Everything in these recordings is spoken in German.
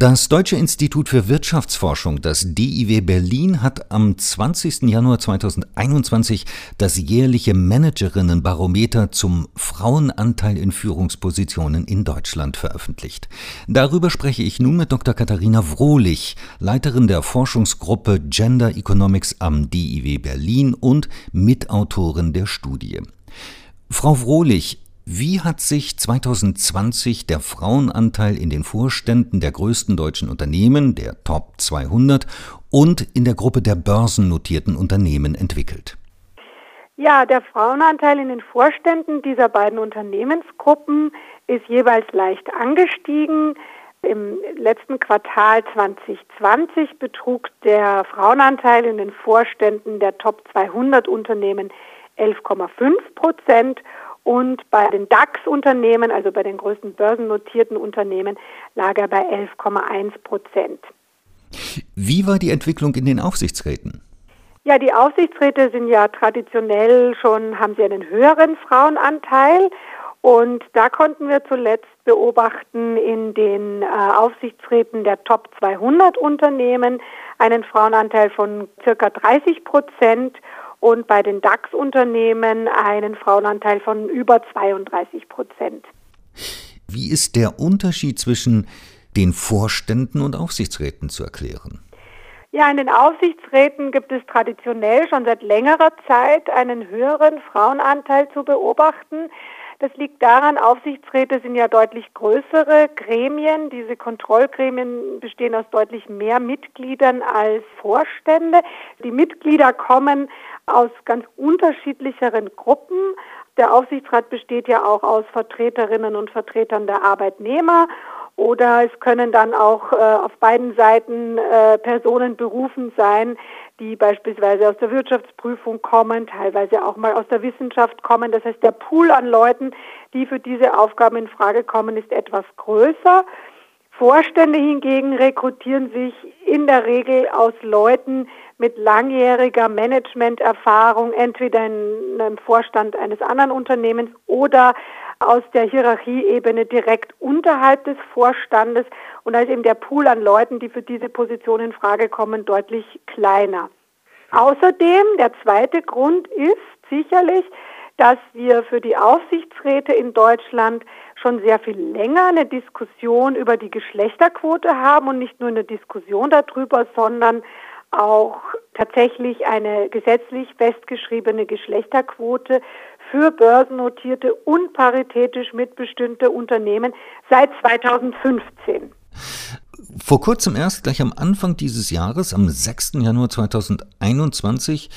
Das Deutsche Institut für Wirtschaftsforschung, das DIW Berlin, hat am 20. Januar 2021 das jährliche Managerinnenbarometer zum Frauenanteil in Führungspositionen in Deutschland veröffentlicht. Darüber spreche ich nun mit Dr. Katharina Wrohlich, Leiterin der Forschungsgruppe Gender Economics am DIW Berlin und Mitautorin der Studie. Frau Wrohlich, wie hat sich 2020 der Frauenanteil in den Vorständen der größten deutschen Unternehmen, der Top 200, und in der Gruppe der börsennotierten Unternehmen entwickelt? Ja, der Frauenanteil in den Vorständen dieser beiden Unternehmensgruppen ist jeweils leicht angestiegen. Im letzten Quartal 2020 betrug der Frauenanteil in den Vorständen der Top 200 Unternehmen 11,5 Prozent und bei den DAX-Unternehmen, also bei den größten börsennotierten Unternehmen, lag er bei 11,1 Prozent. Wie war die Entwicklung in den Aufsichtsräten? Ja, die Aufsichtsräte sind ja traditionell schon, haben sie einen höheren Frauenanteil. Und da konnten wir zuletzt beobachten in den äh, Aufsichtsräten der Top 200 Unternehmen einen Frauenanteil von circa 30 Prozent und bei den DAX-Unternehmen einen Frauenanteil von über 32 Prozent. Wie ist der Unterschied zwischen den Vorständen und Aufsichtsräten zu erklären? Ja, in den Aufsichtsräten gibt es traditionell schon seit längerer Zeit einen höheren Frauenanteil zu beobachten. Das liegt daran, Aufsichtsräte sind ja deutlich größere Gremien. Diese Kontrollgremien bestehen aus deutlich mehr Mitgliedern als Vorstände. Die Mitglieder kommen aus ganz unterschiedlicheren Gruppen. Der Aufsichtsrat besteht ja auch aus Vertreterinnen und Vertretern der Arbeitnehmer oder es können dann auch äh, auf beiden Seiten äh, Personen berufen sein, die beispielsweise aus der Wirtschaftsprüfung kommen, teilweise auch mal aus der Wissenschaft kommen. Das heißt, der Pool an Leuten, die für diese Aufgaben in Frage kommen, ist etwas größer. Vorstände hingegen rekrutieren sich in der Regel aus Leuten mit langjähriger Managementerfahrung, entweder in einem Vorstand eines anderen Unternehmens oder aus der Hierarchieebene direkt unterhalb des Vorstandes. Und da ist eben der Pool an Leuten, die für diese Position in Frage kommen, deutlich kleiner. Außerdem, der zweite Grund ist sicherlich, dass wir für die Aufsichtsräte in Deutschland schon sehr viel länger eine Diskussion über die Geschlechterquote haben und nicht nur eine Diskussion darüber, sondern auch tatsächlich eine gesetzlich festgeschriebene Geschlechterquote für börsennotierte und paritätisch mitbestimmte Unternehmen seit 2015. Vor kurzem erst, gleich am Anfang dieses Jahres, am 6. Januar 2021,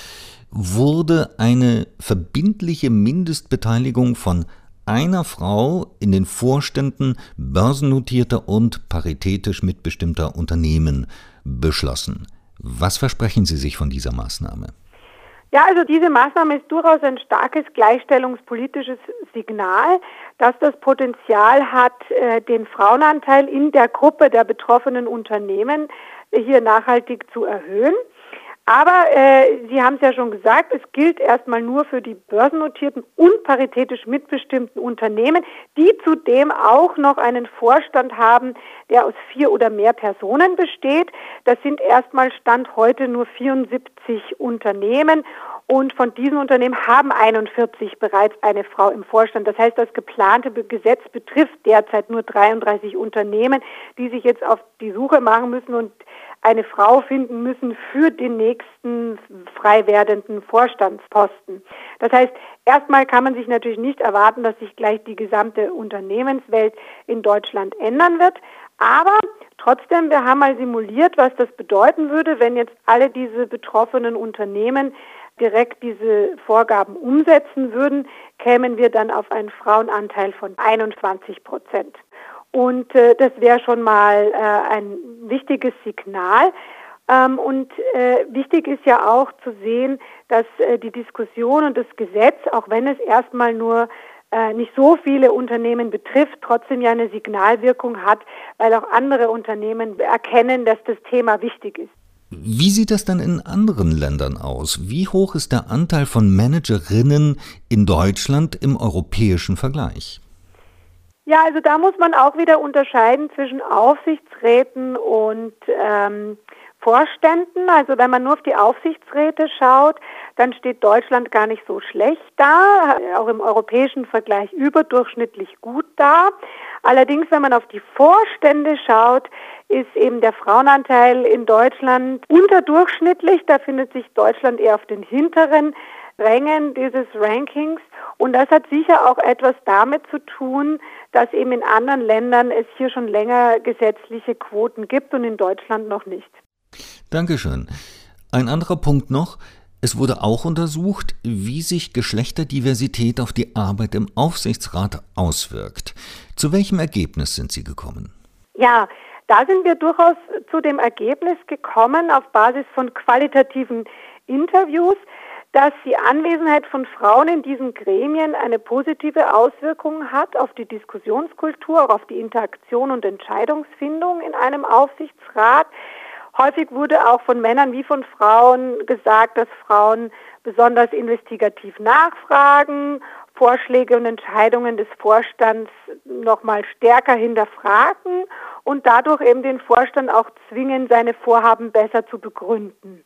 wurde eine verbindliche Mindestbeteiligung von einer Frau in den Vorständen börsennotierter und paritätisch mitbestimmter Unternehmen beschlossen. Was versprechen Sie sich von dieser Maßnahme? Ja, also diese Maßnahme ist durchaus ein starkes gleichstellungspolitisches Signal, das das Potenzial hat, äh, den Frauenanteil in der Gruppe der betroffenen Unternehmen hier nachhaltig zu erhöhen. Aber äh, Sie haben es ja schon gesagt, es gilt erstmal nur für die börsennotierten und paritätisch mitbestimmten Unternehmen, die zudem auch noch einen Vorstand haben, der aus vier oder mehr Personen besteht. Das sind erstmal Stand heute nur 74 Unternehmen. Und von diesen Unternehmen haben 41 bereits eine Frau im Vorstand. Das heißt, das geplante Gesetz betrifft derzeit nur 33 Unternehmen, die sich jetzt auf die Suche machen müssen und eine Frau finden müssen für den nächsten frei werdenden Vorstandsposten. Das heißt, erstmal kann man sich natürlich nicht erwarten, dass sich gleich die gesamte Unternehmenswelt in Deutschland ändern wird. Aber trotzdem, wir haben mal simuliert, was das bedeuten würde, wenn jetzt alle diese betroffenen Unternehmen direkt diese Vorgaben umsetzen würden, kämen wir dann auf einen Frauenanteil von 21 Prozent. Und äh, das wäre schon mal äh, ein wichtiges Signal. Ähm, und äh, wichtig ist ja auch zu sehen, dass äh, die Diskussion und das Gesetz, auch wenn es erstmal nur äh, nicht so viele Unternehmen betrifft, trotzdem ja eine Signalwirkung hat, weil auch andere Unternehmen erkennen, dass das Thema wichtig ist. Wie sieht das dann in anderen Ländern aus? Wie hoch ist der Anteil von Managerinnen in Deutschland im europäischen Vergleich? Ja, also da muss man auch wieder unterscheiden zwischen Aufsichtsräten und ähm, Vorständen. Also wenn man nur auf die Aufsichtsräte schaut, dann steht Deutschland gar nicht so schlecht da, auch im europäischen Vergleich überdurchschnittlich gut da. Allerdings, wenn man auf die Vorstände schaut, ist eben der Frauenanteil in Deutschland unterdurchschnittlich. Da findet sich Deutschland eher auf den hinteren Rängen dieses Rankings. Und das hat sicher auch etwas damit zu tun, dass eben in anderen Ländern es hier schon länger gesetzliche Quoten gibt und in Deutschland noch nicht. Dankeschön. Ein anderer Punkt noch. Es wurde auch untersucht, wie sich Geschlechterdiversität auf die Arbeit im Aufsichtsrat auswirkt. Zu welchem Ergebnis sind Sie gekommen? Ja, da sind wir durchaus zu dem Ergebnis gekommen auf Basis von qualitativen Interviews, dass die Anwesenheit von Frauen in diesen Gremien eine positive Auswirkung hat auf die Diskussionskultur, auch auf die Interaktion und Entscheidungsfindung in einem Aufsichtsrat. Häufig wurde auch von Männern wie von Frauen gesagt, dass Frauen besonders investigativ nachfragen, Vorschläge und Entscheidungen des Vorstands nochmal stärker hinterfragen und dadurch eben den Vorstand auch zwingen, seine Vorhaben besser zu begründen.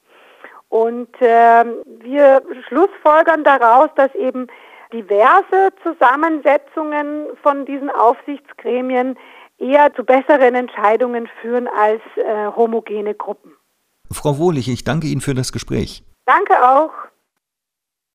Und äh, wir schlussfolgern daraus, dass eben diverse Zusammensetzungen von diesen Aufsichtsgremien eher zu besseren Entscheidungen führen als äh, homogene Gruppen. Frau Wohlig, ich danke Ihnen für das Gespräch. Danke auch.